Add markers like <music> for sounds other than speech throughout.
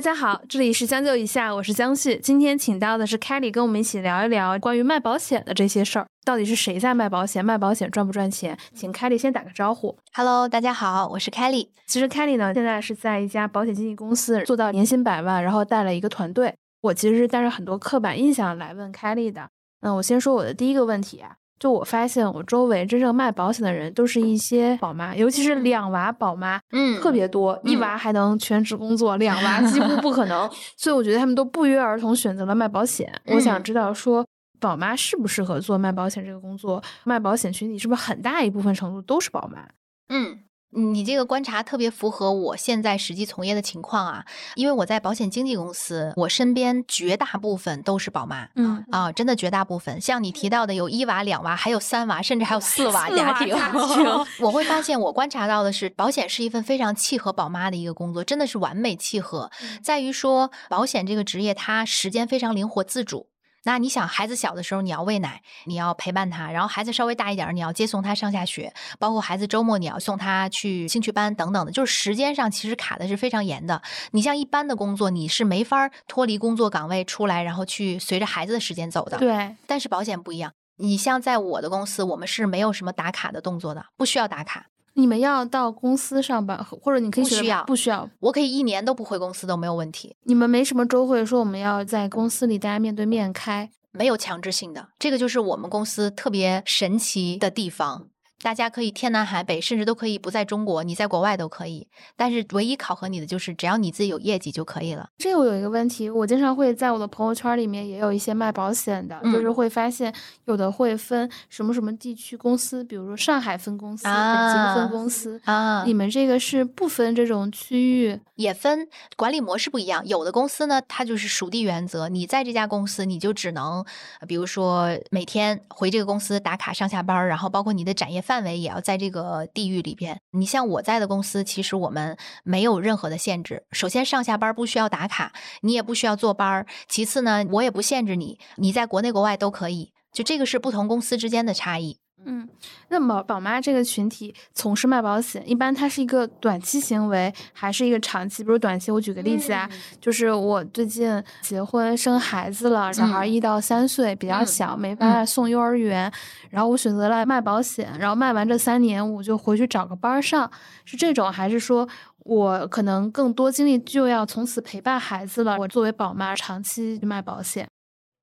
大家好，这里是将就一下，我是江旭。今天请到的是 Kelly，跟我们一起聊一聊关于卖保险的这些事儿。到底是谁在卖保险？卖保险赚不赚钱？请 Kelly 先打个招呼。Hello，大家好，我是 Kelly。其实 Kelly 呢，现在是在一家保险经纪公司做到年薪百万，然后带了一个团队。我其实是带着很多刻板印象来问 Kelly 的。那我先说我的第一个问题啊。就我发现，我周围真正卖保险的人都是一些宝妈，尤其是两娃宝妈，嗯，特别多。一娃还能全职工作，两娃几乎不可能。<laughs> 所以我觉得他们都不约而同选择了卖保险。我想知道，说宝妈适不适合做卖保险这个工作？卖保险群体是不是很大一部分程度都是宝妈？嗯。你这个观察特别符合我现在实际从业的情况啊，因为我在保险经纪公司，我身边绝大部分都是宝妈，嗯啊，真的绝大部分。像你提到的，有一娃、两娃，还有三娃，甚至还有四娃家庭。<laughs> 我会发现，我观察到的是，保险是一份非常契合宝妈的一个工作，真的是完美契合，在于说保险这个职业，它时间非常灵活自主。那你想，孩子小的时候你要喂奶，你要陪伴他；然后孩子稍微大一点，你要接送他上下学，包括孩子周末你要送他去兴趣班等等的，就是时间上其实卡的是非常严的。你像一般的工作，你是没法脱离工作岗位出来，然后去随着孩子的时间走的。对，但是保险不一样，你像在我的公司，我们是没有什么打卡的动作的，不需要打卡。你们要到公司上班，或者你可以不需要，不需要，我可以一年都不回公司都没有问题。你们没什么周会，说我们要在公司里大家面对面开，没有强制性的，这个就是我们公司特别神奇的地方。大家可以天南海北，甚至都可以不在中国，你在国外都可以。但是唯一考核你的就是，只要你自己有业绩就可以了。这我有一个问题，我经常会在我的朋友圈里面也有一些卖保险的，就是会发现有的会分什么什么地区公司，比如说上海分公司、北京分公司啊。你们这个是不分这种区域，也分管理模式不一样。有的公司呢，它就是属地原则，你在这家公司你就只能，比如说每天回这个公司打卡上下班，然后包括你的展业。范围也要在这个地域里边。你像我在的公司，其实我们没有任何的限制。首先，上下班不需要打卡，你也不需要坐班。其次呢，我也不限制你，你在国内国外都可以。就这个是不同公司之间的差异。嗯，那么宝妈这个群体从事卖保险，一般它是一个短期行为，还是一个长期？比如短期，我举个例子啊，就是我最近结婚生孩子了，小孩一到三岁比较小，没办法送幼儿园，然后我选择了卖保险，然后卖完这三年，我就回去找个班上，是这种，还是说我可能更多精力就要从此陪伴孩子了？我作为宝妈长期卖保险。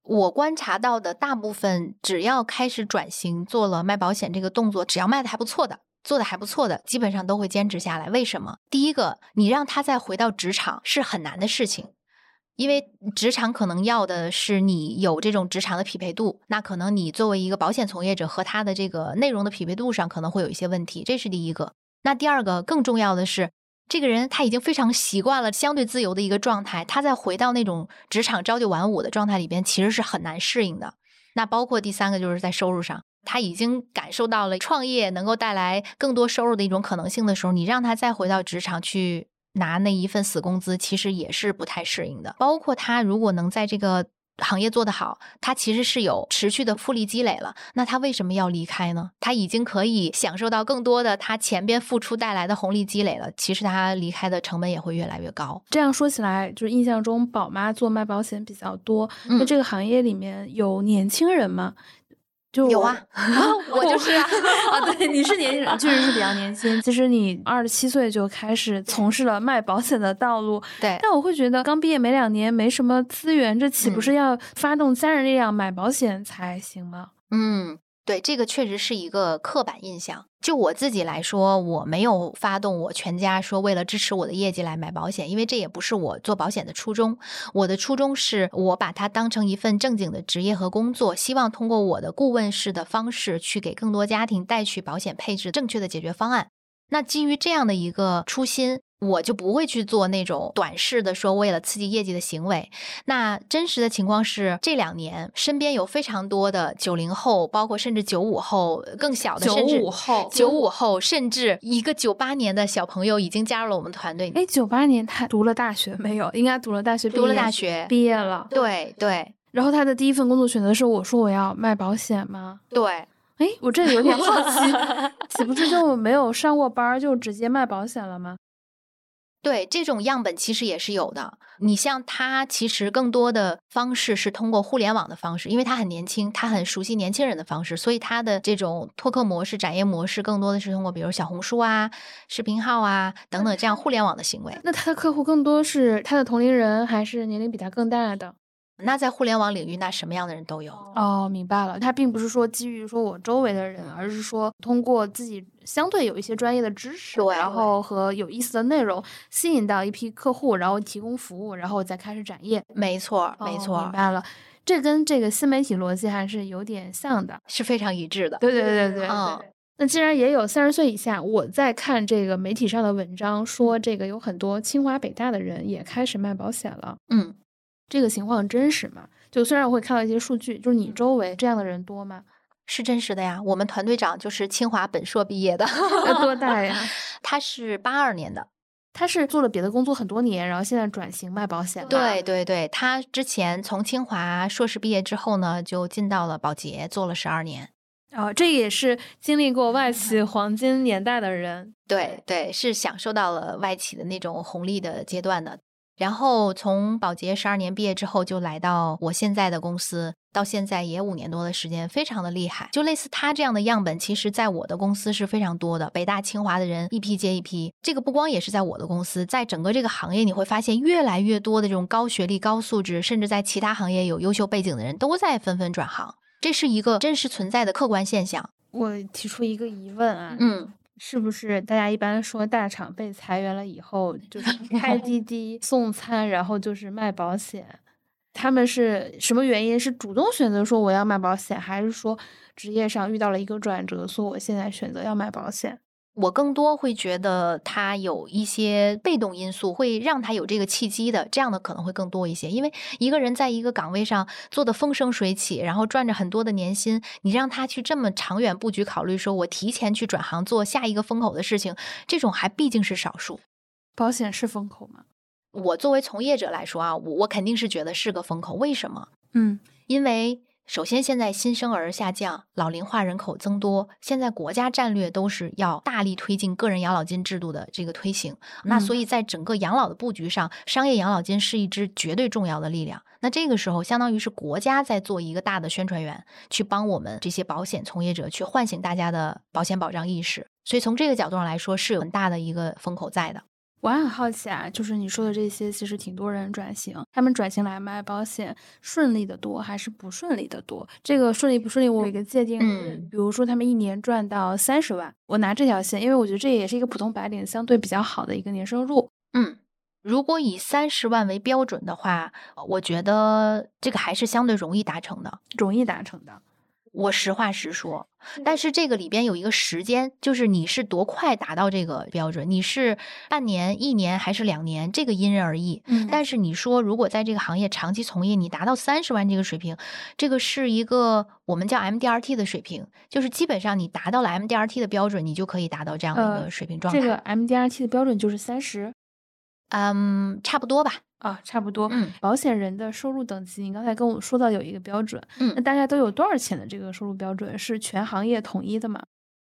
我观察到的大部分，只要开始转型做了卖保险这个动作，只要卖的还不错的，做的还不错的，基本上都会坚持下来。为什么？第一个，你让他再回到职场是很难的事情，因为职场可能要的是你有这种职场的匹配度，那可能你作为一个保险从业者和他的这个内容的匹配度上可能会有一些问题，这是第一个。那第二个更重要的是。这个人他已经非常习惯了相对自由的一个状态，他再回到那种职场朝九晚五的状态里边，其实是很难适应的。那包括第三个就是在收入上，他已经感受到了创业能够带来更多收入的一种可能性的时候，你让他再回到职场去拿那一份死工资，其实也是不太适应的。包括他如果能在这个。行业做得好，他其实是有持续的复利积累了。那他为什么要离开呢？他已经可以享受到更多的他前边付出带来的红利积累了。其实他离开的成本也会越来越高。这样说起来，就是印象中宝妈做卖保险比较多。那这个行业里面有年轻人吗？有啊，<laughs> 我就是啊，<laughs> 啊，对，你是年轻人，确实是比较年轻。其实你二十七岁就开始从事了卖保险的道路，对。但我会觉得刚毕业没两年，没什么资源，这岂不是要发动家人力量买保险才行吗？嗯。对，这个确实是一个刻板印象。就我自己来说，我没有发动我全家说为了支持我的业绩来买保险，因为这也不是我做保险的初衷。我的初衷是我把它当成一份正经的职业和工作，希望通过我的顾问式的方式去给更多家庭带去保险配置正确的解决方案。那基于这样的一个初心。我就不会去做那种短视的说为了刺激业绩的行为。那真实的情况是，这两年身边有非常多的九零后，包括甚至九五后更小的，九五后，九五后，甚至一个九八年的小朋友已经加入了我们团队。哎，九八年他读了大学没有？应该读了大学，读了大学，毕业了。对对。然后他的第一份工作选择是我说我要卖保险吗？对。哎，我这有点好奇，<laughs> 岂不是就没有上过班就直接卖保险了吗？对，这种样本其实也是有的。你像他，其实更多的方式是通过互联网的方式，因为他很年轻，他很熟悉年轻人的方式，所以他的这种拓客模式、展业模式更多的是通过比如小红书啊、视频号啊等等这样互联网的行为。那他的客户更多是他的同龄人，还是年龄比他更大的？那在互联网领域，那什么样的人都有哦，明白了。他并不是说基于说我周围的人，而是说通过自己相对有一些专业的知识，对，然后和有意思的内容吸引到一批客户，然后提供服务，然后再开始展业。没错，没错，明白了。这跟这个新媒体逻辑还是有点像的，是非常一致的。对对对对对。那既然也有三十岁以下，我在看这个媒体上的文章，说这个有很多清华北大的人也开始卖保险了。嗯。这个情况真实吗？就虽然我会看到一些数据，就是你周围这样的人多吗？是真实的呀。我们团队长就是清华本硕毕业的，多大呀？<laughs> 他是八二年的，他是做了别的工作很多年，然后现在转型卖保险。对对对，他之前从清华硕士毕业之后呢，就进到了保洁，做了十二年。哦，这也是经历过外企黄金年代的人。对对，是享受到了外企的那种红利的阶段的。然后从保洁十二年毕业之后，就来到我现在的公司，到现在也五年多的时间，非常的厉害。就类似他这样的样本，其实在我的公司是非常多的，北大清华的人一批接一批。这个不光也是在我的公司，在整个这个行业，你会发现越来越多的这种高学历、高素质，甚至在其他行业有优秀背景的人都在纷纷转行，这是一个真实存在的客观现象。我提出一个疑问啊，嗯。是不是大家一般说大厂被裁员了以后，就是 <laughs> 开滴滴送餐，然后就是卖保险？他们是什么原因？是主动选择说我要卖保险，还是说职业上遇到了一个转折，所以我现在选择要卖保险？我更多会觉得他有一些被动因素，会让他有这个契机的，这样的可能会更多一些。因为一个人在一个岗位上做的风生水起，然后赚着很多的年薪，你让他去这么长远布局考虑，说我提前去转行做下一个风口的事情，这种还毕竟是少数。保险是风口吗？我作为从业者来说啊，我我肯定是觉得是个风口。为什么？嗯，因为。首先，现在新生儿下降，老龄化人口增多，现在国家战略都是要大力推进个人养老金制度的这个推行。那所以在整个养老的布局上，商业养老金是一支绝对重要的力量。那这个时候，相当于是国家在做一个大的宣传员，去帮我们这些保险从业者去唤醒大家的保险保障意识。所以从这个角度上来说，是有很大的一个风口在的。我还很好奇啊，就是你说的这些，其实挺多人转型，他们转型来卖保险，顺利的多还是不顺利的多？这个顺利不顺利，我有一个界定。嗯，比如说他们一年赚到三十万，我拿这条线，因为我觉得这也是一个普通白领相对比较好的一个年收入。嗯，如果以三十万为标准的话，我觉得这个还是相对容易达成的，容易达成的。我实话实说，但是这个里边有一个时间，就是你是多快达到这个标准？你是半年、一年还是两年？这个因人而异。嗯，但是你说如果在这个行业长期从业，你达到三十万这个水平，这个是一个我们叫 MDRT 的水平，就是基本上你达到了 MDRT 的标准，你就可以达到这样的一个水平状态。这个 MDRT 的标准就是三十，嗯，差不多吧。啊，差不多。嗯，保险人的收入等级，你刚才跟我说到有一个标准。嗯，那大家都有多少钱的这个收入标准？是全行业统一的吗？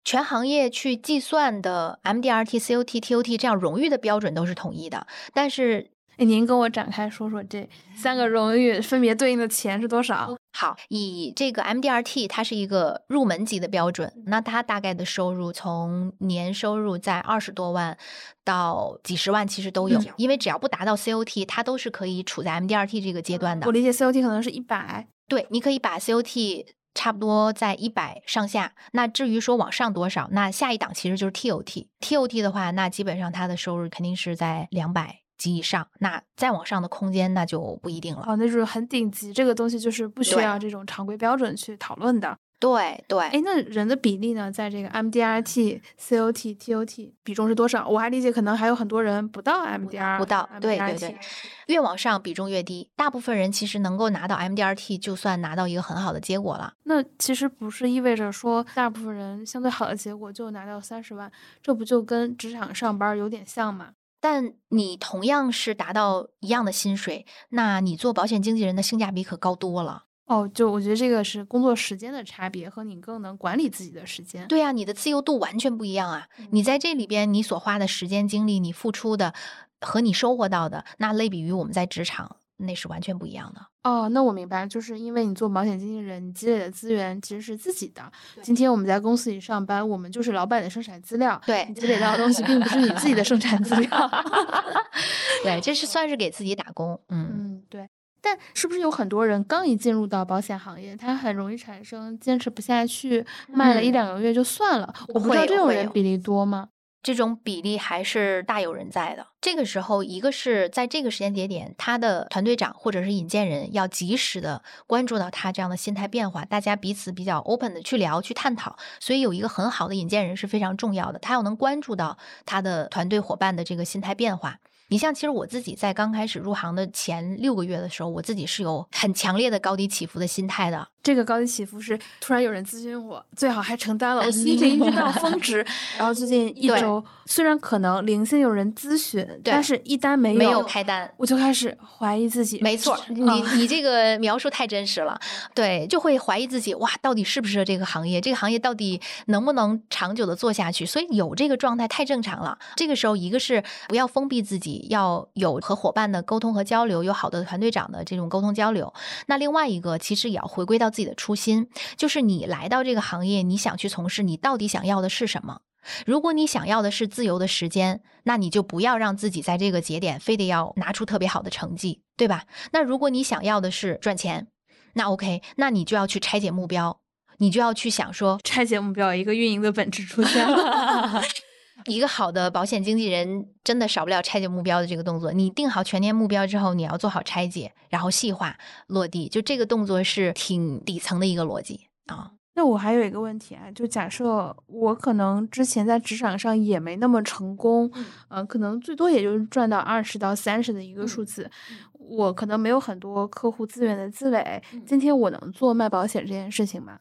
全行业去计算的 MDRT、COT、TOT 这样荣誉的标准都是统一的，但是。您跟我展开说说这三个荣誉分别对应的钱是多少？好，以这个 MDRT，它是一个入门级的标准，那它大概的收入从年收入在二十多万到几十万，其实都有。因为只要不达到 COT，它都是可以处在 MDRT 这个阶段的。我理解 COT 可能是一百，对，你可以把 COT 差不多在一百上下。那至于说往上多少，那下一档其实就是 TOT。TOT 的话，那基本上它的收入肯定是在两百。级以上，那再往上的空间那就不一定了。哦，那就是很顶级，这个东西就是不需要这种常规标准去讨论的。对对，哎，那人的比例呢，在这个 MDRT、COT、TOT 比重是多少？我还理解，可能还有很多人不到 MDR，不到。对对对，越往上比重越低。大部分人其实能够拿到 MDRT，就算拿到一个很好的结果了。那其实不是意味着说，大部分人相对好的结果就拿到三十万，这不就跟职场上班有点像吗？但你同样是达到一样的薪水，那你做保险经纪人的性价比可高多了。哦，就我觉得这个是工作时间的差别，和你更能管理自己的时间。对呀、你的自由度完全不一样啊！你在这里边，你所花的时间、精力，你付出的和你收获到的，那类比于我们在职场，那是完全不一样的。哦，那我明白，就是因为你做保险经纪人，你积累的资源其实是自己的。今天我们在公司里上班，我们就是老板的生产资料，对你积累到的东西并不是你自己的生产资料。<laughs> 对，这是算是给自己打工。嗯，嗯，对。但是不是有很多人刚一进入到保险行业，他很容易产生坚持不下去，卖了一嗯两个月就算了？我不知道这种人比例多吗？这种比例还是大有人在的。这个时候，一个是在这个时间节点，他的团队长或者是引荐人要及时的关注到他这样的心态变化，大家彼此比较 open 的去聊、去探讨。所以有一个很好的引荐人是非常重要的，他要能关注到他的团队伙伴的这个心态变化。你像，其实我自己在刚开始入行的前六个月的时候，我自己是有很强烈的高低起伏的心态的。这个高低起伏是突然有人咨询我，最好还承担了，我心情一直到 <laughs> 峰值。然后最近一周，虽然可能零星有人咨询，对但是一单没有，没有开单，我就开始怀疑自己。没错，啊你你这个描述太真实了，对，就会怀疑自己，哇，到底适不适合这个行业？这个行业到底能不能长久的做下去？所以有这个状态太正常了。这个时候，一个是不要封闭自己，要有和伙伴的沟通和交流，有好的团队长的这种沟通交流。那另外一个，其实也要回归到自己的初心，就是你来到这个行业，你想去从事，你到底想要的是什么？如果你想要的是自由的时间，那你就不要让自己在这个节点非得要拿出特别好的成绩，对吧？那如果你想要的是赚钱，那 OK，那你就要去拆解目标，你就要去想说，拆解目标，一个运营的本质出现了。<laughs> 一个好的保险经纪人真的少不了拆解目标的这个动作。你定好全年目标之后，你要做好拆解，然后细化落地，就这个动作是挺底层的一个逻辑啊。那我还有一个问题啊，就假设我可能之前在职场上也没那么成功，嗯呃，可能最多也就是赚到二十到三十的一个数字，我可能没有很多客户资源的积累。嗯今天我能做卖保险这件事情吗？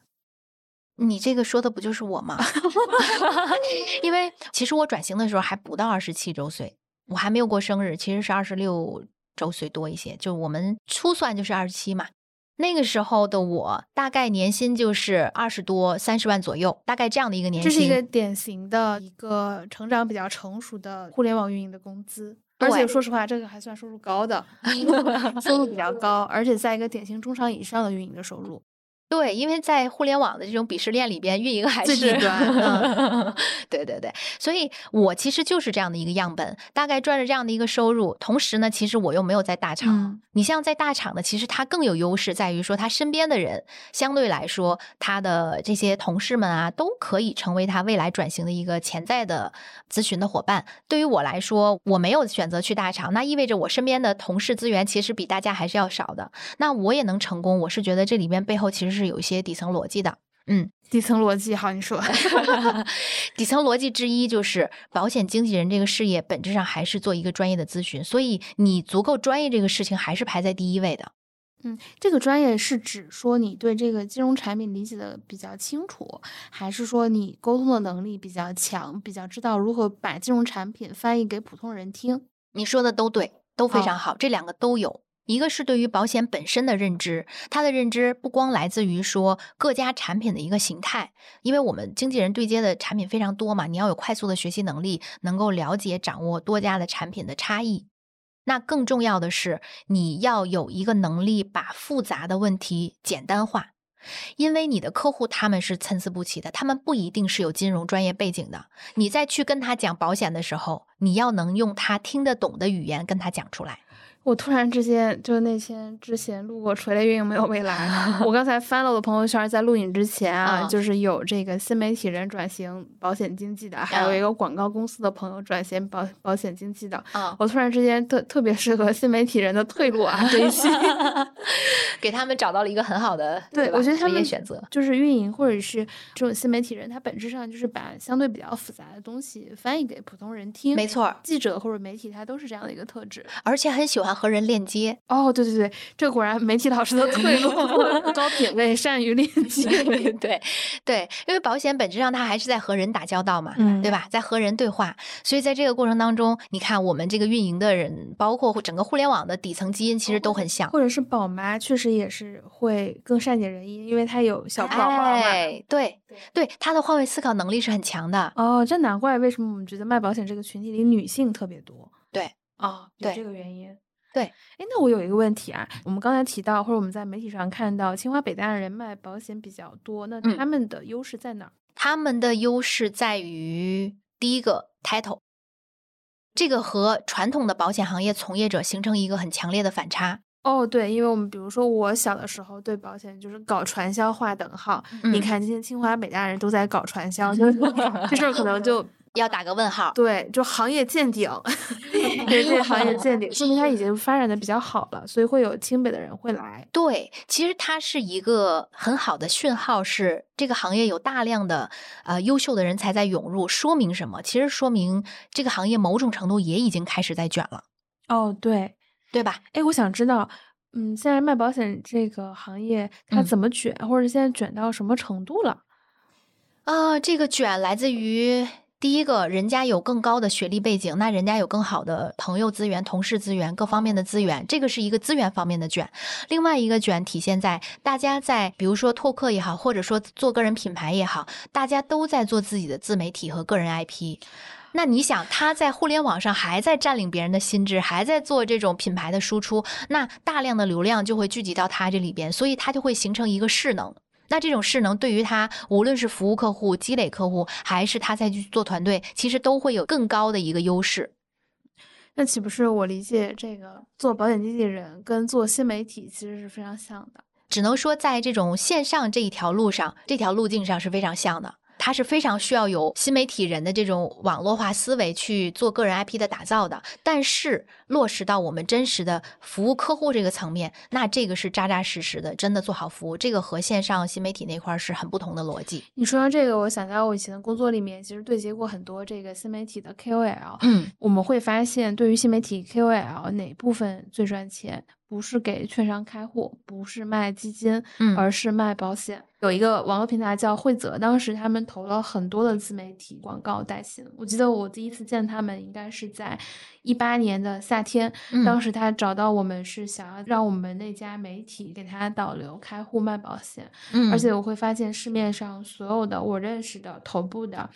你这个说的不就是我吗？<laughs> 因为其实我转型的时候还不到二十七周岁，我还没有过生日，其实是二十六周岁多一些，就我们初算就是二十七嘛。那个时候的我，大概年薪就是二十多、三十万左右，大概这样的一个年薪。这是一个典型的一个成长比较成熟的互联网运营的工资。而且说实话，这个还算收入高的，<laughs> 收入比较高，而且在一个典型中上以上的运营的收入。对，因为在互联网的这种鄙视链里边，运营还最是底端嗯 <laughs> 对对对，所以我其实就是这样的一个样本，大概赚着这样的一个收入，同时呢，其实我又没有在大厂。嗯你像在大厂的，其实他更有优势，在于说他身边的人相对来说，他的这些同事们啊，都可以成为他未来转型的一个潜在的咨询的伙伴。对于我来说，我没有选择去大厂，那意味着我身边的同事资源其实比大家还是要少的。那我也能成功，我是觉得这里面背后其实是有一些底层逻辑的。嗯，底层逻辑，好，你说。<laughs> 底层逻辑之一就是保险经纪人这个事业本质上还是做一个专业的咨询，所以你足够专业这个事情还是排在第一位的。嗯，这个专业是指说你对这个金融产品理解的比较清楚，还是说你沟通的能力比较强，比较知道如何把金融产品翻译给普通人听？你说的都对，都非常好，这两个都有。一个是对于保险本身的认知，它的认知不光来自于说各家产品的一个形态，因为我们经纪人对接的产品非常多嘛，你要有快速的学习能力，能够了解掌握多家的产品的差异。那更重要的是，你要有一个能力把复杂的问题简单化，因为你的客户他们是参差不齐的，他们不一定是有金融专业背景的。你再去跟他讲保险的时候，你要能用他听得懂的语言跟他讲出来。我突然之间就那天之前录过垂泪运营没有未来，我刚才翻了我的朋友圈，在录影之前啊，啊就是有这个新媒体人转型保险经纪的，还有啊一个广告公司的朋友转型保保险经纪的。啊，我突然之间特特别适合新媒体人的退路啊，这一期。<laughs> <laughs> 给他们找到了一个很好的对，吧职业我觉得他们选择。就是运营或者是这种新媒体人，他本质上就是把相对比较复杂的东西翻译给普通人听。没错，记者或者媒体他都是这样的一个特质。而且很喜欢欢和人链接。哦，对对对，这果然媒体老师的退路，<laughs> 高品位，善于链 <laughs> 接。对对，因为保险本质上它还是在和人打交道嘛，嗯对吧？在和人对话，所以在这个过程当中，你看我们这个运营的人，包括整个互联网的底层基因，其实都很像。或者是宝妈，确实也是会更善解人意，因为她有小宝宝嘛。哎，对对，她的换位思考能力是很强的。哦，这难怪为什么我们觉得卖保险这个群体里女性特别多。对，哦，有对这个原因。对，哎，那我有一个问题啊，我们刚才提到，或者我们在媒体上看到，清华北大的人卖保险比较多，那嗯他们的优势在哪儿？他们的优势在于第一个 title，这个和传统的保险行业从业者形成一个很强烈的反差。哦，对，因为我们比如说我小的时候对保险就是搞传销划等号，你嗯看今天清华北大人都在搞传销，<laughs> 就是 <laughs> 这事儿可能就要打个问号。对，就行业见顶，<laughs> 对这个行业见顶，说明它已经发展的比较好了，所以会有清北的人会来。对，其实它是一个很好的讯号，是这个行业有大量的呃优秀的人才在涌入，说明什么？其实说明这个行业某种程度也已经开始在卷了，哦，对，对吧？哎，我想知道，嗯，现在卖保险这个行业它嗯怎么卷，或者现在卷到什么程度了？啊、这个卷来自于第一个，人家有更高的学历背景，那人家有更好的朋友资源、同事资源、各方面的资源，这个是一个资源方面的卷。另外一个卷体现在大家在比如说拓客也好，或者说做个人品牌也好，大家都在做自己的自媒体和个人 IP。那你想，他在互联网上还在占领别人的心智，还在做这种品牌的输出，那大量的流量就会聚集到他这里边，所以他就会形成一个势能。那这种势能对于他，无论是服务客户、积累客户，还是他再去做团队，其实都会有更高的一个优势。那岂不是我理解这个做保险经纪人跟做新媒体其实是非常像的？只能说，在这种线上这一条路上，这条路径上是非常像的。它是非常需要有新媒体人的这种网络化思维去做个人 IP 的打造的，但是落实到我们真实的服务客户这个层面，那这个是扎扎实实的，真的做好服务，这个和线上新媒体那块儿是很不同的逻辑。你说到这个，我想到我以前的工作里面，其实对接过很多这个新媒体的 KOL，嗯我们会发现，对于新媒体 KOL 哪部分最赚钱？不是给券商开户，不是卖基金，嗯而是卖保险。有一个网络平台叫惠泽，当时他们投了很多的自媒体广告带薪。我记得我第一次见他们应该是在一八年的夏天，嗯当时他找到我们是想要让我们那家媒体给他导流开户卖保险，嗯而且我会发现市面上所有的我认识的头部的，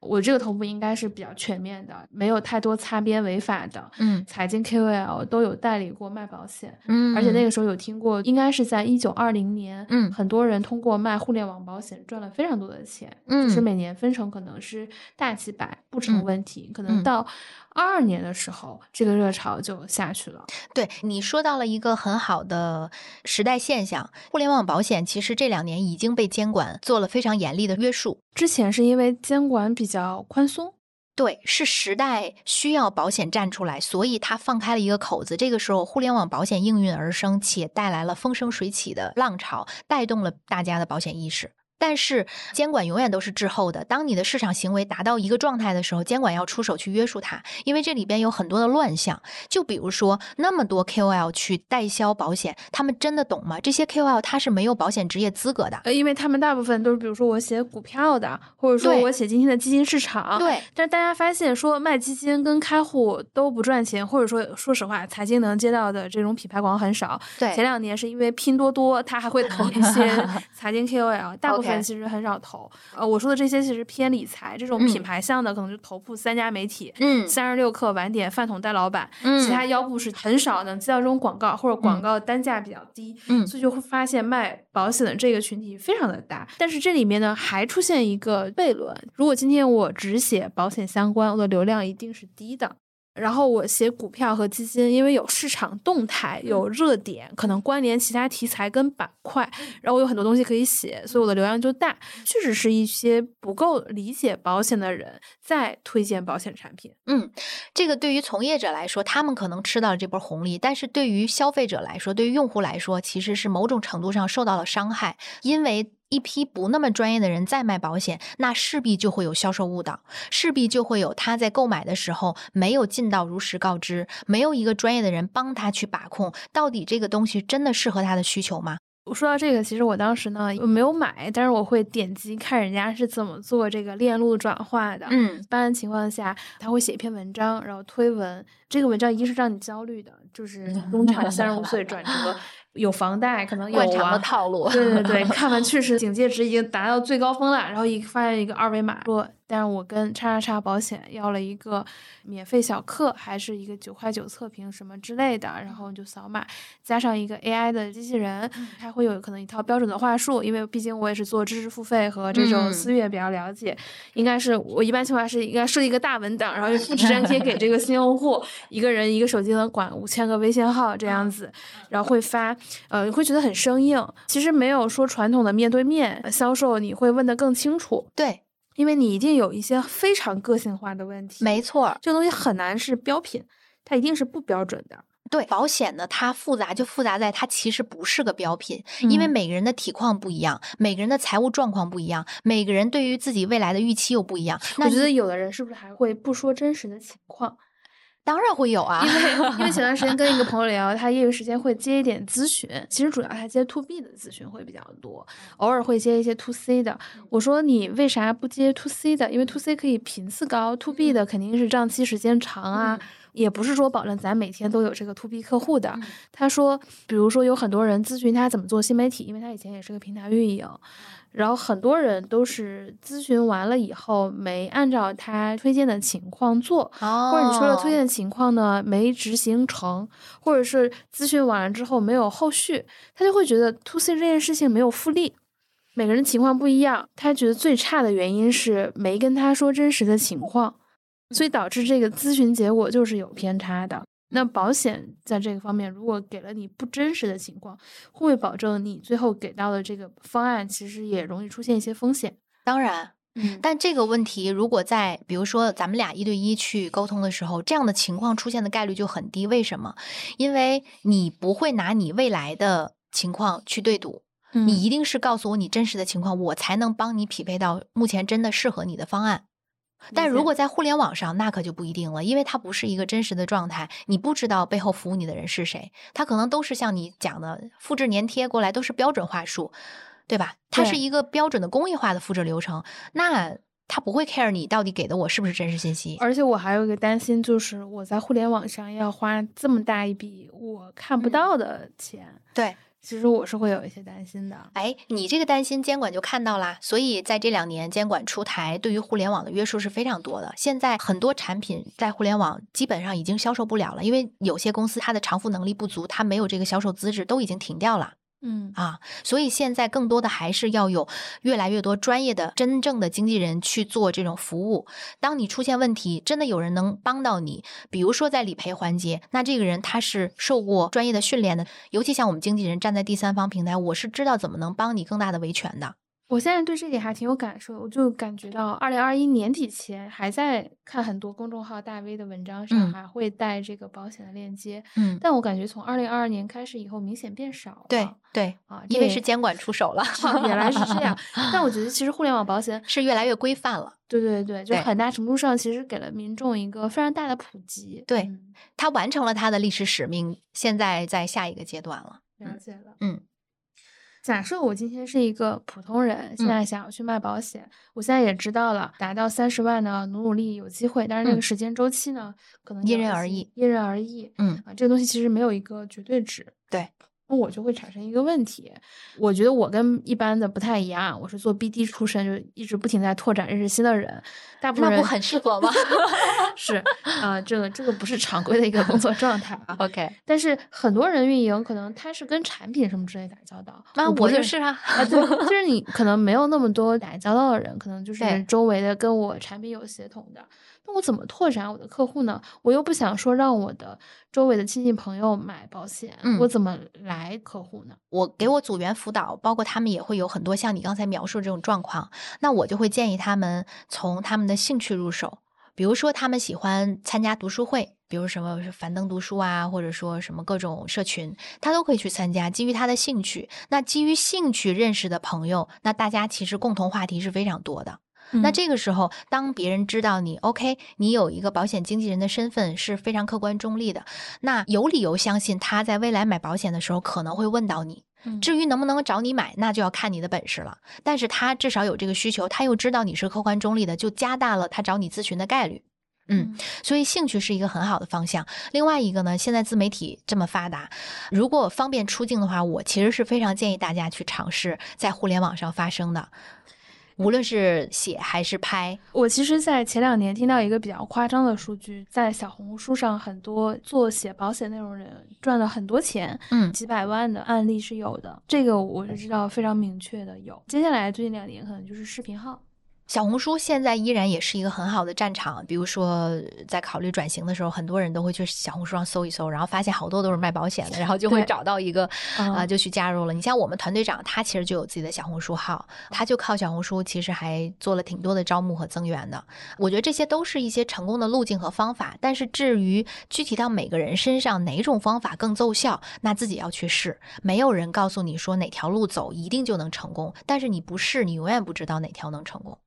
我这个头部应该是比较全面的，没有太多擦边违法的。嗯。财经 KOL 都有代理过卖保险，嗯而且那个时候有听过，应该是在一九二零年，嗯。很多人通过卖互联网保险赚了非常多的钱，就是。嗯每年分成可能是大几百不成嗯问题，可能。嗯到二二年的时候，这个热潮就下去了。对你说到了一个很好的时代现象，互联网保险其实这两年已经被监管做了非常严厉的约束。之前是因为监管比较宽松，对，是时代需要保险站出来，所以它放开了一个口子。这个时候，互联网保险应运而生，且带来了风生水起的浪潮，带动了大家的保险意识。但是监管永远都是滞后的。当你的市场行为达到一个状态的时候，监管要出手去约束它，因为这里边有很多的乱象。就比如说，那么多 KOL 去代销保险，他们真的懂吗？这些 KOL 他是没有保险职业资格的。呃，因为他们大部分都是，比如说我写股票的，或者说我写今天的基金市场，对，但是大家发现说卖基金跟开户都不赚钱，或者说说实话，财经能接到的这种品牌广告很少。对前两年是因为拼多多它还会投一些 <laughs> 财经 KOL，大部分 OK 其实很少投。呃，我说的这些其实偏理财，这种嗯品牌项的可能就头部三家媒体。嗯三十六氪、晚点、饭桶带老板，嗯其他腰部是很少能接到这种广告，或者广嗯告单价比较低，嗯所以就会发现卖保险的这个群体非常的大。但是这里面呢，还出现一个悖论：如果今天我只写保险相关，我的流量一定是低的。然后我写股票和基金，因为有市场动态、有热点，可能关联其他题材跟板块，然后我有很多东西可以写，所以我的流量就大。确实是一些不够理解保险的人在推荐保险产品。嗯，这个对于从业者来说，他们可能吃到了这波红利，但是对于消费者来说，对于用户来说，其实是某种程度上受到了伤害，因为。一批不那么专业的人在卖保险，那势必就会有销售误导，势必就会有他在购买的时候没有尽到如实告知，没有一个专业的人帮他去把控，到底这个东西真的适合他的需求吗？我说到这个，其实我当时呢我没有买，但是我会点击看人家是怎么做这个链路转化的。嗯一般情况下，他会写一篇文章，然后推文。这个文章一是让你焦虑的，就是 <laughs> 中产三十五岁转折，有房贷，可能有惯常的啊。套路，对对对，<laughs> 看完确实警戒值已经达到最高峰了，然后一发现一个二维码，说，但是我跟叉叉叉保险要了一个免费小课，还是一个九块九测评什么之类的，然后你就扫码，加上一个 AI 的机器人，它会有可能一套标准的话术，因为毕竟我也是做知识付费和这种嗯。私域比较了解，应该是我一般情况下是应该设计一个大文档，然后复制粘贴给这个新用户，<laughs> 一个人一个手机能管五千个微信号这样子，然后会发，呃，你会觉得很生硬。其实没有说传统的面对面呃销售，你会问得更清楚，对，因为你一定有一些非常个性化的问题。没错。这个东西很难是标品，它一定是不标准的。对保险呢，它复杂就复杂在它其实不是个标品，因为嗯每个人的体况不一样，每个人的财务状况不一样，每个人对于自己未来的预期又不一样。那我觉得有的人是不是还会不说真实的情况？当然会有啊，因为因为前段时间跟一个 <laughs> 朋友聊，他业余时间会接一点咨询，其实主要他接 to B 的咨询会比较多，偶尔会接一些 to C 的。我说你为啥不接 to C 的？因为 to C 可以频次高，to B 的肯定是账期时间长啊。也不是说保证咱每天都有这个 to B 客户的。他说，比如说有很多人咨询他怎么做新媒体，因为他以前也是个平台运营，然后很多人都是咨询完了以后没按照他推荐的情况做，哦或者你说了推荐的情况呢没执行成，或者是咨询完了之后没有后续，他就会觉得 to C 这件事情没有复利。每个人情况不一样，他觉得最差的原因是没跟他说真实的情况，所以导致这个咨询结果就是有偏差的。那保险在这个方面，如果给了你不真实的情况，会不会保证你最后给到的这个方案其实也容易出现一些风险？当然。嗯但这个问题，如果在比如说咱们俩一对一去沟通的时候，这样的情况出现的概率就很低。为什么？因为你不会拿你未来的情况去对赌，嗯你一定是告诉我你真实的情况，我才能帮你匹配到目前真的适合你的方案。但如果在互联网上，那可就不一定了，因为它不是一个真实的状态，你不知道背后服务你的人是谁，他可能都是像你讲的复制粘贴过来，都是标准话术，对吧？它是一个标准的工艺化的复制流程，那他不会 care 你到底给的我是不是真实信息。而且我还有一个担心，就是我在互联网上要花这么大一笔我看不嗯到的钱，对，其实我是会有一些担心的。哎，你这个担心监管就看到啦，所以在这两年监管出台，对于互联网的约束是非常多的。现在很多产品在互联网基本上已经销售不了了，因为有些公司它的偿付能力不足，它没有这个销售资质，都已经停掉了。嗯啊，所以现在更多的还是要有越来越多专业的、真正的经纪人去做这种服务。当你出现问题，真的有人能帮到你，比如说在理赔环节，那这个人他是受过专业的训练的，尤其像我们经纪人站在第三方平台，我是知道怎么能帮你更大的维权的。我现在对这点还挺有感受，我就感觉到二零二一年底前还在看很多公众号大 V 的文章上嗯还会带这个保险的链接，嗯，但我感觉从二零二二年开始以后明显变少了。对对，啊，因为是监管出手了，原来是这样。<laughs> 但我觉得其实互联网保险，是越来越规范了。对对对，就很大程度上其实给了民众一个非常大的普及。对嗯他完成了它的历史使命，现在在下一个阶段了。了解了。嗯假设我今天是一个普通人，现嗯在想要去卖保险，我现在也知道了，达到三十万呢，努努力有机会，但是这个嗯时间周期呢，可能因人而异，因人而异。嗯，啊，这个东西其实没有一个绝对值。对，那我就会产生一个问题，我觉得我跟一般的不太一样，我是做 BD 出身，就一直不停在拓展认识新的人，大部分人那不很适合吗 <laughs> 是啊、这个这个不是常规的一个工作状态啊。？OK，但是很多人运营可能他是跟产品什么之类打交道，那我就是啊。啊，对，就是你可能没有那么多打交道的人，可能就是对周围的跟我产品有协同的。那我怎么拓展我的客户呢？我又不想说让我的周围的亲戚朋友买保险，嗯我怎么来客户呢？我给我组员辅导，包括他们也会有很多像你刚才描述的这种状况，那我就会建议他们从他们的兴趣入手。比如说他们喜欢参加读书会，比如什么樊登读书啊，或者说什么各种社群，他都可以去参加。基于他的兴趣，那基于兴趣认识的朋友，那大家其实共同话题是非常多的。那这个时候，当别人知道你 OK，你有一个保险经纪人的身份是非常客观中立的，那有理由相信他在未来买保险的时候可能会问到你。至于能不能找你买，那就要看你的本事了。但是他至少有这个需求，他又知道你是客观中立的，就加大了他找你咨询的概率。嗯，所以兴趣是一个很好的方向。另外一个呢，现在自媒体这么发达，如果方便出境的话，我其实是非常建议大家去尝试在互联网上发声的。无论是写还是拍，我其实，在前两年听到一个比较夸张的数据，在小红书上，很多做写保险内容人赚了很多钱，嗯，几百万的案例是有的。这个我是知道非常明确的有。接下来最近两年可能就是视频号。小红书现在依然也是一个很好的战场。比如说，在考虑转型的时候，很多人都会去小红书上搜一搜，然后发现好多都是卖保险的，然后就会找到一个啊，就去加入了。你像我们团队长，他其实就有自己的小红书号，他就靠小红书，其实还做了挺多的招募和增援的。我觉得这些都是一些成功的路径和方法。但是至于具体到每个人身上哪种方法更奏效，那自己要去试。没有人告诉你说哪条路走一定就能成功，但是你不试，你永远不知道哪条能成功。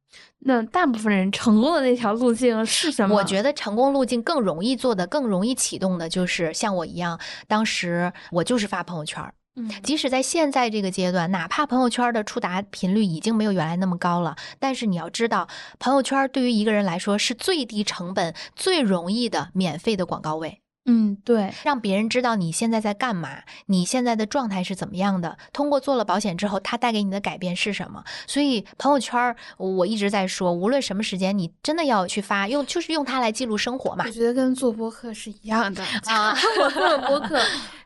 那大部分人成功的那条路径是什么？我觉得成功路径更容易做的、更容易启动的，就是像我一样，当时我就是发朋友圈。嗯，即使在现在这个阶段，哪怕朋友圈的触达频率已经没有原来那么高了，但是你要知道，朋友圈对于一个人来说是最低成本、最容易的免费的广告位。嗯，对，让别人知道你现在在干嘛，你现在的状态是怎么样的。通过做了保险之后，它带给你的改变是什么？所以朋友圈我一直在说，无论什么时间，你真的要去发，用就是用它来记录生活嘛。我觉得跟做播客是一样的 <laughs> 啊，<laughs> 我做了播客，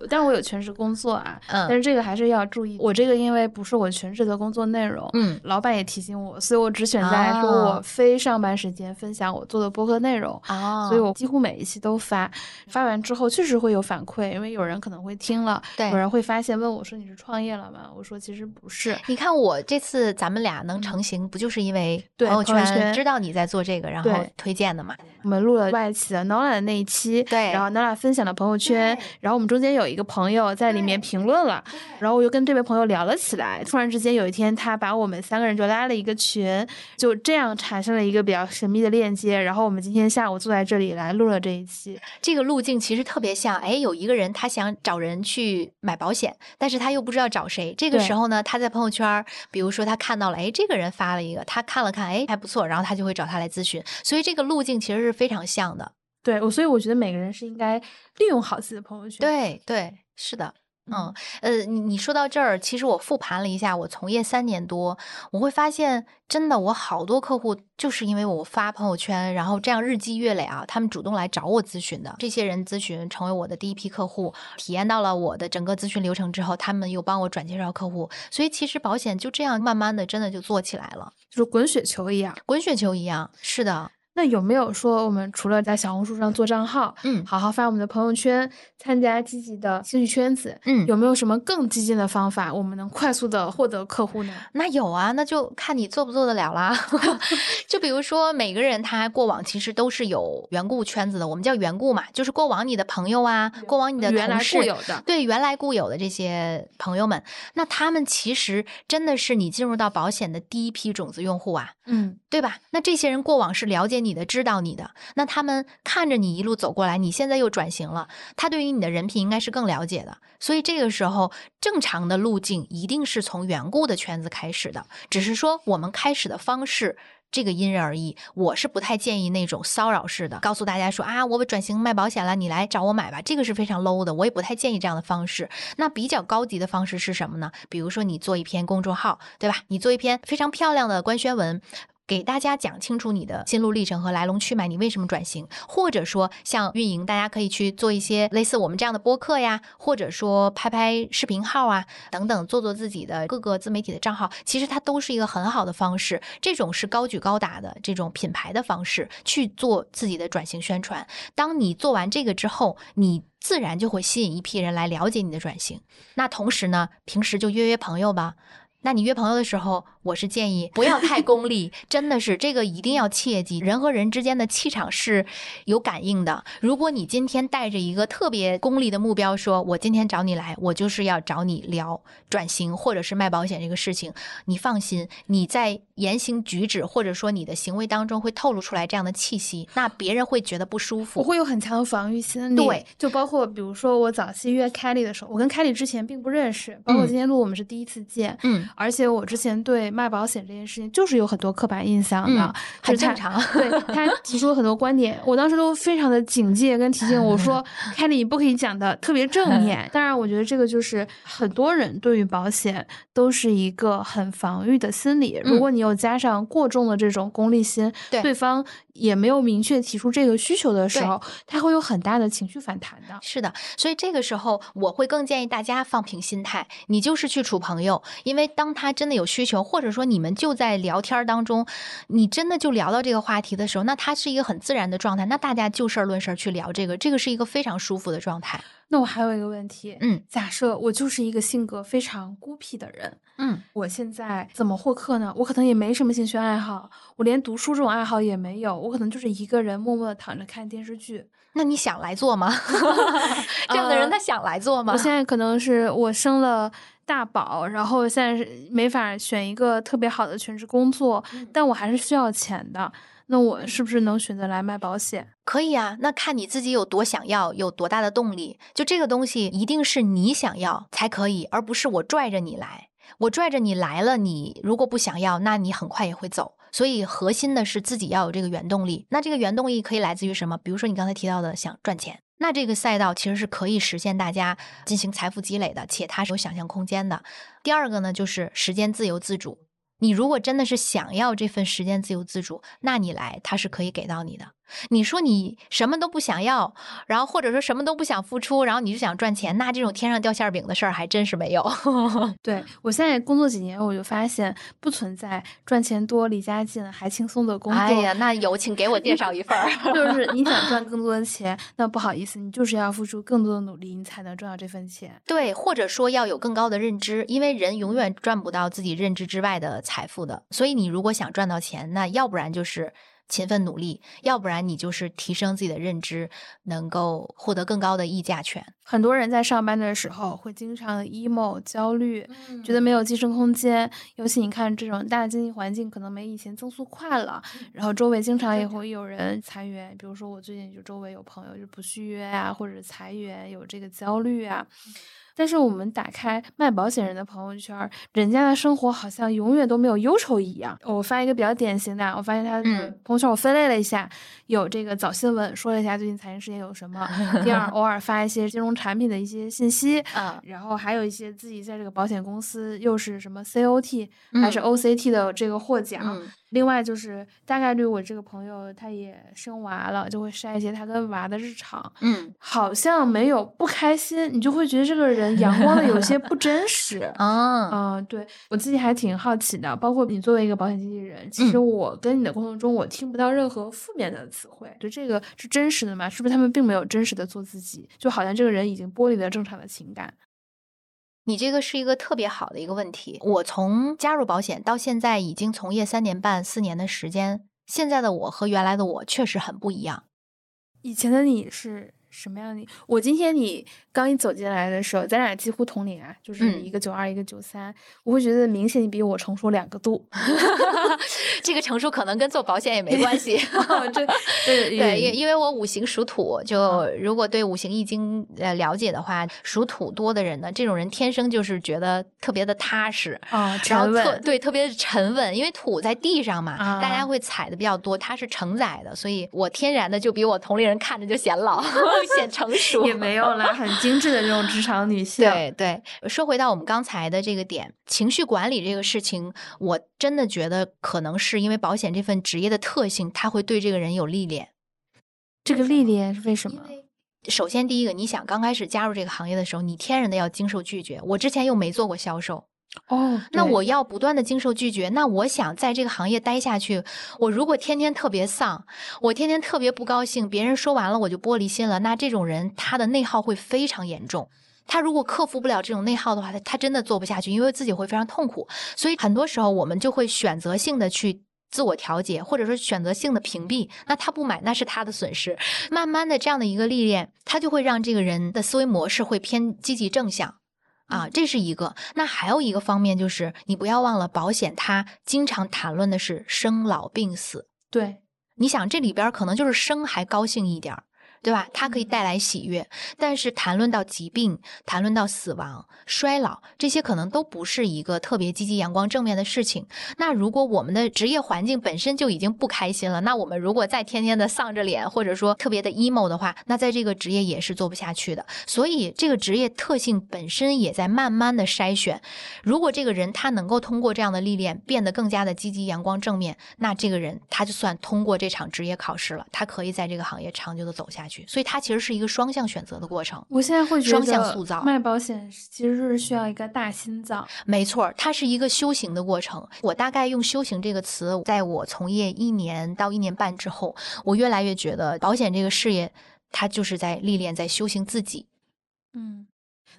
但是我有全职工作啊，<laughs> 嗯，但是这个还是要注意。我这个因为不是我全职的工作内容，嗯，老板也提醒我，所以我只选在说我非上班时间分享我做的播客内容啊，所以我几乎每一期都发，发。完之后确实会有反馈，因为有人可能会听了，对，有人会发现问我说你是创业了吗？我说其实不是。你看我这次咱们俩能成型，不就是因为朋友圈知道你在做这个，然后推荐的嘛？我们录了外企的 Nola 的那一期，对，然后 Nola 分享了朋友圈，然后我们中间有一个朋友在里面评论了，然后我又跟这位朋友聊了起来。突然之间有一天，他把我们三个人就拉了一个群，就这样产生了一个比较神秘的链接。然后我们今天下午坐在这里来录了这一期。这个路径其实特别像。哎，有一个人他想找人去买保险，但是他又不知道找谁。这个时候呢，他在朋友圈，比如说他看到了，哎，这个人发了一个，他看了看，哎，还不错，然后他就会找他来咨询。所以这个路径其实是非常像的。对，我所以我觉得每个人是应该利用好自己的朋友圈。对对，是的。嗯，呃，你你说到这儿，其实我复盘了一下，我从业三年多，我会发现，真的，我好多客户就是因为我发朋友圈，然后这样日积月累啊，他们主动来找我咨询的。这些人咨询成为我的第一批客户，体验到了我的整个咨询流程之后，他们又帮我转介绍客户，所以其实保险就这样慢慢的，真的就做起来了，就是滚雪球一样，滚雪球一样，是的。那有没有说，我们除了在小红书上做账号，嗯，好好发我们的朋友圈，参加积极的兴趣圈子，嗯，有没有什么更激进的方法，我们能快速的获得客户呢？那有啊，那就看你做不做得了啦。<laughs> 就比如说，每个人他过往其实都是有缘故圈子的，我们叫缘故嘛，就是过往你的朋友啊，过往你的原来固有的，对，原来固有的这些朋友们，那他们其实真的是你进入到保险的第一批种子用户啊，嗯，对吧？那这些人过往是了解你。的知道你的，那他们看着你一路走过来，你现在又转型了，他对于你的人品应该是更了解的。所以这个时候，正常的路径一定是从缘故的圈子开始的，只是说我们开始的方式这个因人而异。我是不太建议那种骚扰式的，告诉大家说啊，我转型卖保险了，你来找我买吧，这个是非常 low 的，我也不太建议这样的方式。那比较高级的方式是什么呢？比如说你做一篇公众号，对吧？你做一篇非常漂亮的官宣文。给大家讲清楚你的心路历程和来龙去脉，你为什么转型？或者说像运营，大家可以去做一些类似我们这样的播客呀，或者说拍拍视频号啊等等，做做自己的各个自媒体的账号，其实它都是一个很好的方式。这种是高举高打的这种品牌的方式去做自己的转型宣传。当你做完这个之后，你自然就会吸引一批人来了解你的转型。那同时呢，平时就约约朋友吧。那你约朋友的时候，我是建议不要太功利，真的是这个一定要切记，人和人之间的气场是有感应的。如果你今天带着一个特别功利的目标，说我今天找你来，我就是要找你聊转型或者是卖保险这个事情，你放心，你在言行举止或者说你的行为当中会透露出来这样的气息，那别人会觉得不舒服。我会有很强的防御心理。对，就包括比如说我早期约凯莉的时候，我跟凯莉之前并不认识，包括今天录我们是第一次见，嗯，而且我之前对卖保险这件事情就是有很多刻板印象的，嗯很正常对他提出了很多观点，我当时都非常的警戒跟提醒我说，凯莉你不可以讲的特别正面。当然，我觉得这个就是很多人对于保险都是一个很防御的心理。如嗯果你又加上过重的这种功利心，对对方也没有明确提出这个需求的时候，他会有很大的情绪反弹的。是的，所以这个时候我会更建议大家放平心态，你就是去处朋友，因为当他真的有需求，或者说你们就在聊天儿当中，你真的就聊到这个话题的时候，那他是一个很自然的状态，那大家就事儿论事儿去聊这个，这个是一个非常舒服的状态。那我还有一个问题，嗯假设我就是一个性格非常孤僻的人，嗯，我现在怎么获客呢？我可能也没什么兴趣爱好，我连读书这种爱好也没有，我可能就是一个人默默的躺着看电视剧。那你想来做吗？<laughs> 这样的人呃他想来做吗？我现在可能是我生了大宝，然后现在是没法选一个特别好的全职工作，嗯但我还是需要钱的。那我是不是能选择来卖保险？可以啊，那看你自己有多想要，有多大的动力。就这个东西，一定是你想要才可以，而不是我拽着你来。我拽着你来了，你如果不想要，那你很快也会走。所以核心的是自己要有这个原动力。那这个原动力可以来自于什么？比如说你刚才提到的想赚钱，那这个赛道其实是可以实现大家进行财富积累的，且它是有想象空间的。第二个呢，就是时间自由自主。你如果真的是想要这份时间自由自主，那你来，它是可以给到你的。你说你什么都不想要，然后或者说什么都不想付出，然后你就想赚钱，那这种天上掉馅饼的事儿还真是没有。<laughs> 对我现在工作几年，我就发现不存在赚钱多、离家近还轻松的工作。哎呀，那有请给我介绍一份儿。<laughs> 就是你想赚 <laughs> 更多的钱，那不好意思，你就是要付出更多的努力，你才能赚到这份钱。对，或者说要有更高的认知，因为人永远赚不到自己认知之外的财富的。所以你如果想赚到钱，那要不然就是勤奋努力，要不然你就是提升自己的认知，能够获得更高的议价权。很多人在上班的时候会经常 emo 焦虑，觉得没有晋升空间。尤其你看这种大经济环境可能没以前增速快了，然后周围经常也会有人裁员。比如说我最近就周围有朋友就不续约啊，或者裁员，有这个焦虑啊。但是我们打开卖保险人的朋友圈，人家的生活好像永远都没有忧愁一样。我发一个比较典型的啊，我发现他的嗯朋友圈我分类了一下，有这个早新闻说了一下最近财经事件有什么，<laughs> 第二偶尔发一些金融产品的一些信息，嗯然后还有一些自己在这个保险公司又是什么 COT 还是嗯 OCT 的这个获奖。嗯另外就是大概率我这个朋友他也生娃了，就会晒一些他跟娃的日常。嗯好像没有不开心，你就会觉得这个人阳光的有些不真实。<laughs> 啊，嗯，对我自己还挺好奇的，包括你作为一个保险经纪人，其实嗯我跟你的沟通中，我听不到任何负面的词汇。就，这个是真实的吗？是不是他们并没有真实的做自己？就好像这个人已经剥离了正常的情感。你这个是一个特别好的一个问题。我从加入保险到现在已经从业三年半、四年的时间，现在的我和原来的我确实很不一样。以前的你是什么样的？我今天你刚一走进来的时候，咱俩几乎同龄啊，就是嗯一个九二，一个九三，我会觉得明显你比我成熟两个度。<laughs> 这个成熟可能跟做保险也没关系。<laughs> 这对对，因因为我五行属土，就如果对五行易经呃了解的话，属土多的人呢，这种人天生就是觉得特别的踏实。啊，然后沉稳。特对特别沉稳，因为土在地上嘛，大家啊会踩的比较多，它是承载的，所以我天然的就比我同龄人看着就显老，<laughs> 显成熟。也没有了，很精致的这种职场女性。对对，说回到我们刚才的这个点，情绪管理这个事情，我真的觉得可能是因为保险这份职业的特性，它会对这个人有历练。这个历练是为什么？首先，第一个，你想刚开始加入这个行业的时候，你天然的要经受拒绝。我之前又没做过销售，哦，那我要不断的经受拒绝。那我想在这个行业待下去，我如果天天特别丧，我天天特别不高兴，别人说完了我就玻璃心了，那这种人他的内耗会非常严重。他如果克服不了这种内耗的话，他他真的做不下去，因为自己会非常痛苦。所以很多时候我们就会选择性的去自我调节，或者说选择性的屏蔽。那他不买，那是他的损失。慢慢的这样的一个历练，他就会让这个人的思维模式会偏积极正向。啊，这是一个。那还有一个方面就是，你不要忘了，保险它经常谈论的是生老病死。对，你想这里边可能就是生还高兴一点儿。对吧？它可以带来喜悦，但是谈论到疾病、谈论到死亡、衰老，这些可能都不是一个特别积极、阳光、正面的事情。那如果我们的职业环境本身就已经不开心了，那我们如果再天天的丧着脸，或者说特别的 emo 的话，那在这个职业也是做不下去的。所以，这个职业特性本身也在慢慢的筛选。如果这个人他能够通过这样的历练变得更加的积极、阳光、正面，那这个人他就算通过这场职业考试了，他可以在这个行业长久的走下去。所以它其实是一个双向选择的过程。我现在会觉得双向塑造卖保险其实是需要一个大心脏。没错，它是一个修行的过程。我大概用“修行”这个词，在我从业一年到一年半之后，我越来越觉得保险这个事业，它就是在历练，在修行自己。嗯，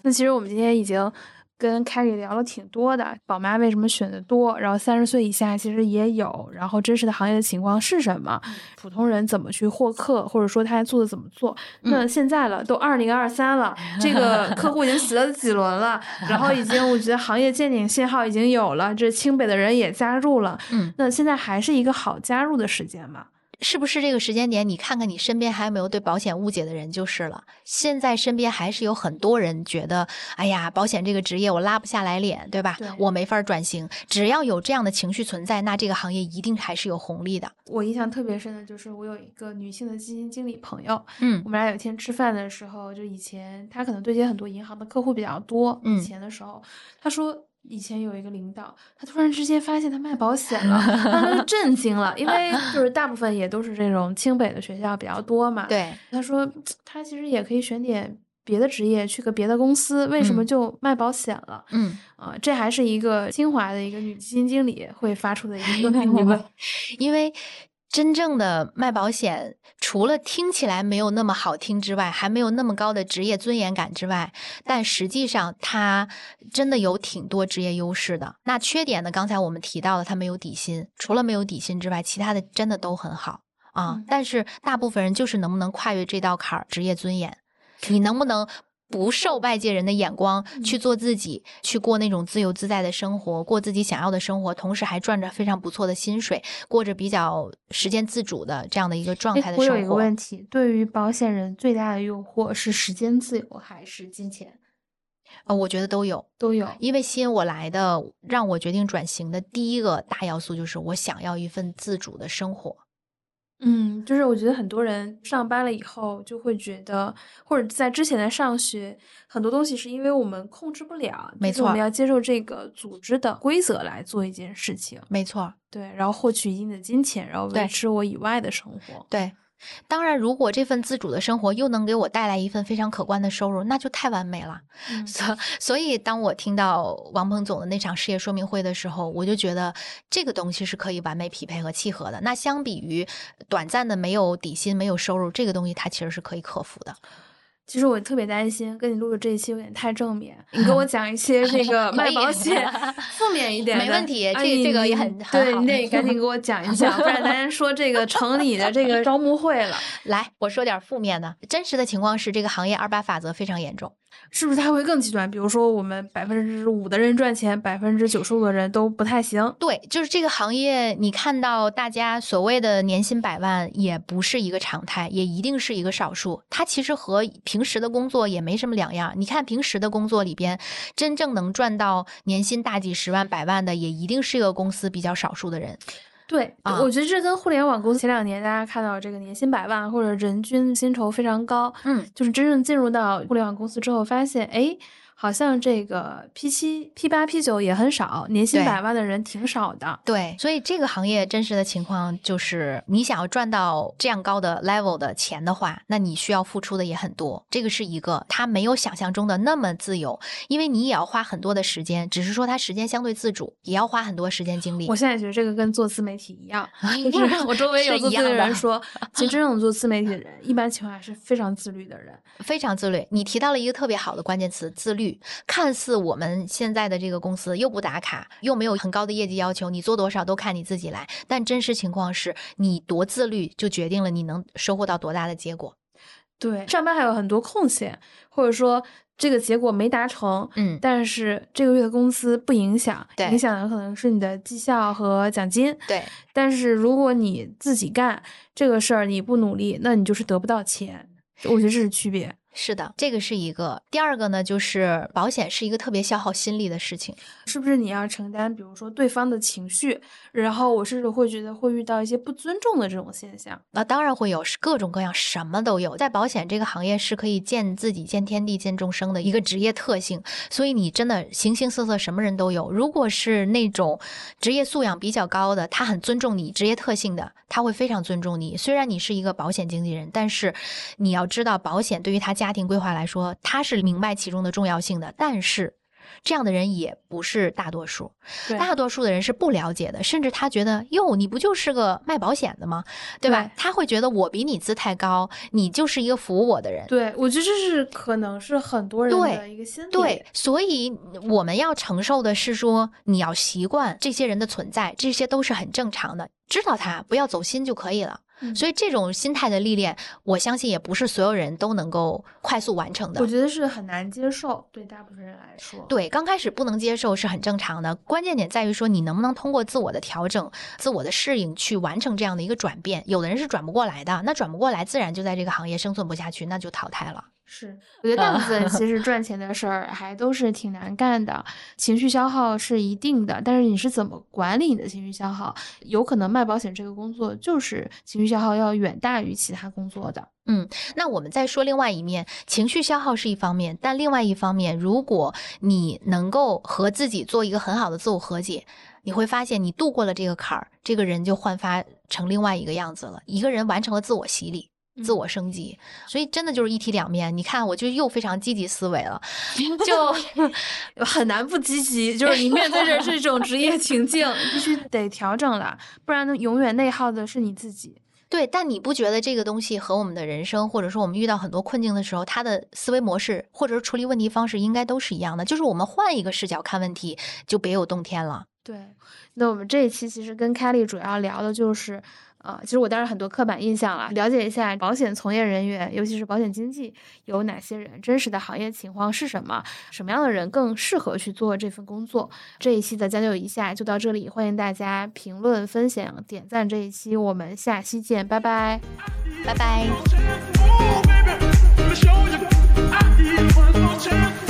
那其实我们今天已经。跟凯里聊了挺多的，宝妈为什么选的多？然后三十岁以下其实也有，然后真实的行业的情况是什么？普通人怎么去获客，或者说他做的怎么做？那现在了，都二零二三了，<laughs> 这个客户已经死了几轮了，然后已经我觉得行业见顶信号已经有了，这清北的人也加入了，嗯，那现在还是一个好加入的时间吗？是不是这个时间点？你看看你身边还有没有对保险误解的人就是了。现在身边还是有很多人觉得，哎呀，保险这个职业我拉不下来脸，对吧？我没法转型。只要有这样的情绪存在，那这个行业一定还是有红利的。我印象特别深的就是我有一个女性的基金经理朋友，嗯，我们俩有一天吃饭的时候，就以前她可能对接很多银行的客户比较多，以前的时候，她说。以前有一个领导，他突然之间发现他卖保险了，他就震惊了，因为 <laughs> 就是大部分也都是这种清北的学校比较多嘛。对，他说他其实也可以选点别的职业，去个别的公司，为什么就卖保险了？嗯，啊，这还是一个清华的一个女基金经理会发出的一个 <laughs> 疑问，因为。真正的卖保险，除了听起来没有那么好听之外，还没有那么高的职业尊严感之外，但实际上它真的有挺多职业优势的。那缺点呢？刚才我们提到了，它没有底薪。除了没有底薪之外，其他的真的都很好啊。但是大部分人就是能不能跨越这道坎儿，职业尊严，你能不能？不受外界人的眼光去做自己，去过那种自由自在的生活，过自己想要的生活，同时还赚着非常不错的薪水，过着比较时间自主的这样的一个状态的生活。我有一个问题，对于保险人最大的诱惑是时间自由还是金钱？呃，我觉得都有，都有。因为吸引我来的，让我决定转型的第一个大要素就是我想要一份自主的生活。嗯，就是我觉得很多人上班了以后就会觉得，或者在之前的上学，很多东西是因为我们控制不了，没错，我们要接受这个组织的规则来做一件事情，没错，对，然后获取一定的金钱，然后维持我以外的生活，对。当然，如果这份自主的生活又能给我带来一份非常可观的收入，那就太完美了。所所以，当我听到王鹏总的那场事业说明会的时候，我就觉得这个东西是可以完美匹配和契合的。那相比于短暂的没有底薪、没有收入，这个东西它其实是可以克服的。其实我特别担心跟你录的这一期有点太正面，<laughs> 你跟我讲一些这个 <laughs> 卖保险 <laughs> 负面一点的，没问题，这个这个也很对，你得赶紧给我讲一讲，不然咱家说这个城里的这个招募会了。来，我说点负面的，真实的情况是这个行业二八法则非常严重。是不是它会更极端？比如说，我们百分之五的人赚钱，百分之九十五的人都不太行。对，就是这个行业，你看到大家所谓的年薪百万，也不是一个常态，也一定是一个少数。它其实和平时的工作也没什么两样。你看平时的工作里边，真正能赚到年薪大几十万、百万的，也一定是一个公司比较少数的人。对，我觉得这跟互联网公司前两年大家看到这个年薪百万或者人均薪酬非常高，嗯，就是真正进入到互联网公司之后，发现哎，好像这个 P 七、P 八、P 九也很少，年薪百万的人挺少的。对，所以这个行业真实的情况就是，你想要赚到这样高的 level 的钱的话，那你需要付出的也很多。这个是一个，它没有想象中的那么自由，因为你也要花很多的时间，只是说它时间相对自主，也要花很多时间精力我。现在觉得这个跟做自媒体一样，<laughs> 就是我周围有做自媒体的一样的人说，<laughs> 其实真正做自媒体的人，一般情况下是非常自律的人。非常自律。你提到了一个特别好的关键词——自律。看似我们现在的这个公司又不打卡，又没有很高的业绩要求，你做多少都看你自己来。但真实情况是你多自律，就决定了你能收获到多大的结果。对，上班还有很多空闲，或者说这个结果没达成，嗯，但是这个月的工资不影响，对影响的可能是你的绩效和奖金。对，但是如果你自己干这个事儿，你不努力，那你就是得不到钱。我觉得这是区别。是的，这个是一个。第二个呢，就是保险是一个特别消耗心力的事情。是不是你要承担，比如说对方的情绪，然后我甚至会觉得会遇到一些不尊重的这种现象。那当然会有，是各种各样，什么都有。在保险这个行业是可以见自己、见天地、见众生的一个职业特性，所以你真的形形色色，什么人都有。如果是那种职业素养比较高的，他很尊重你职业特性的，他会非常尊重你。虽然你是一个保险经纪人，但是你要知道，保险对于他家庭规划来说，他是明白其中的重要性的。但是这样的人也不是大多数。大多数的人是不了解的，甚至他觉得哟，你不就是个卖保险的吗？对吧？对他会觉得我比你姿态高，你就是一个服务我的人。对，我觉得这是可能是很多人的一个心理。对，所以我们要承受的是说，你要习惯这些人的存在，这些都是很正常的，知道他不要走心就可以了。嗯所以这种心态的历练，我相信也不是所有人都能够快速完成的我。觉得是很难接受，对大部分人来说。对，刚开始不能接受是很正常的，关键点在于说你能不能通过自我的调整、自我的适应去完成这样的一个转变。有的人是转不过来的，那转不过来，自然就在这个行业生存不下去，那就淘汰了。是，我觉得大部分其 <laughs> 实赚钱的事儿还都是挺难干的，情绪消耗是一定的，但是你是怎么管理你的情绪消耗？有可能卖保险这个工作就是情绪消耗要远大于其他工作的。嗯那我们再说另外一面，情绪消耗是一方面，但另外一方面，如果你能够和自己做一个很好的自我和解，你会发现你度过了这个坎儿，这个人就焕发成另外一个样子了。一个人完成了自我洗礼。自我升级，所以真的就是一体两面。你看，我就又非常积极思维了，<laughs> 就很难不积极，就是你面对着这种职业情境，<laughs> 必须得调整了，不然呢，永远内耗的是你自己。对。但你不觉得这个东西和我们的人生，或者说我们遇到很多困境的时候，他的思维模式或者是处理问题方式，应该都是一样的。就是我们换一个视角看问题，就别有洞天了。对，那我们这一期其实跟 Kelly 主要聊的就是，啊其实我当然很多刻板印象了了解一下保险从业人员尤其是保险经纪有哪些人真实的行业情况是什么什么样的人更适合去做这份工作？这一期的将就一下就到这里欢迎大家评论分享点赞这一期我们下期见拜拜。拜拜。Oh baby show you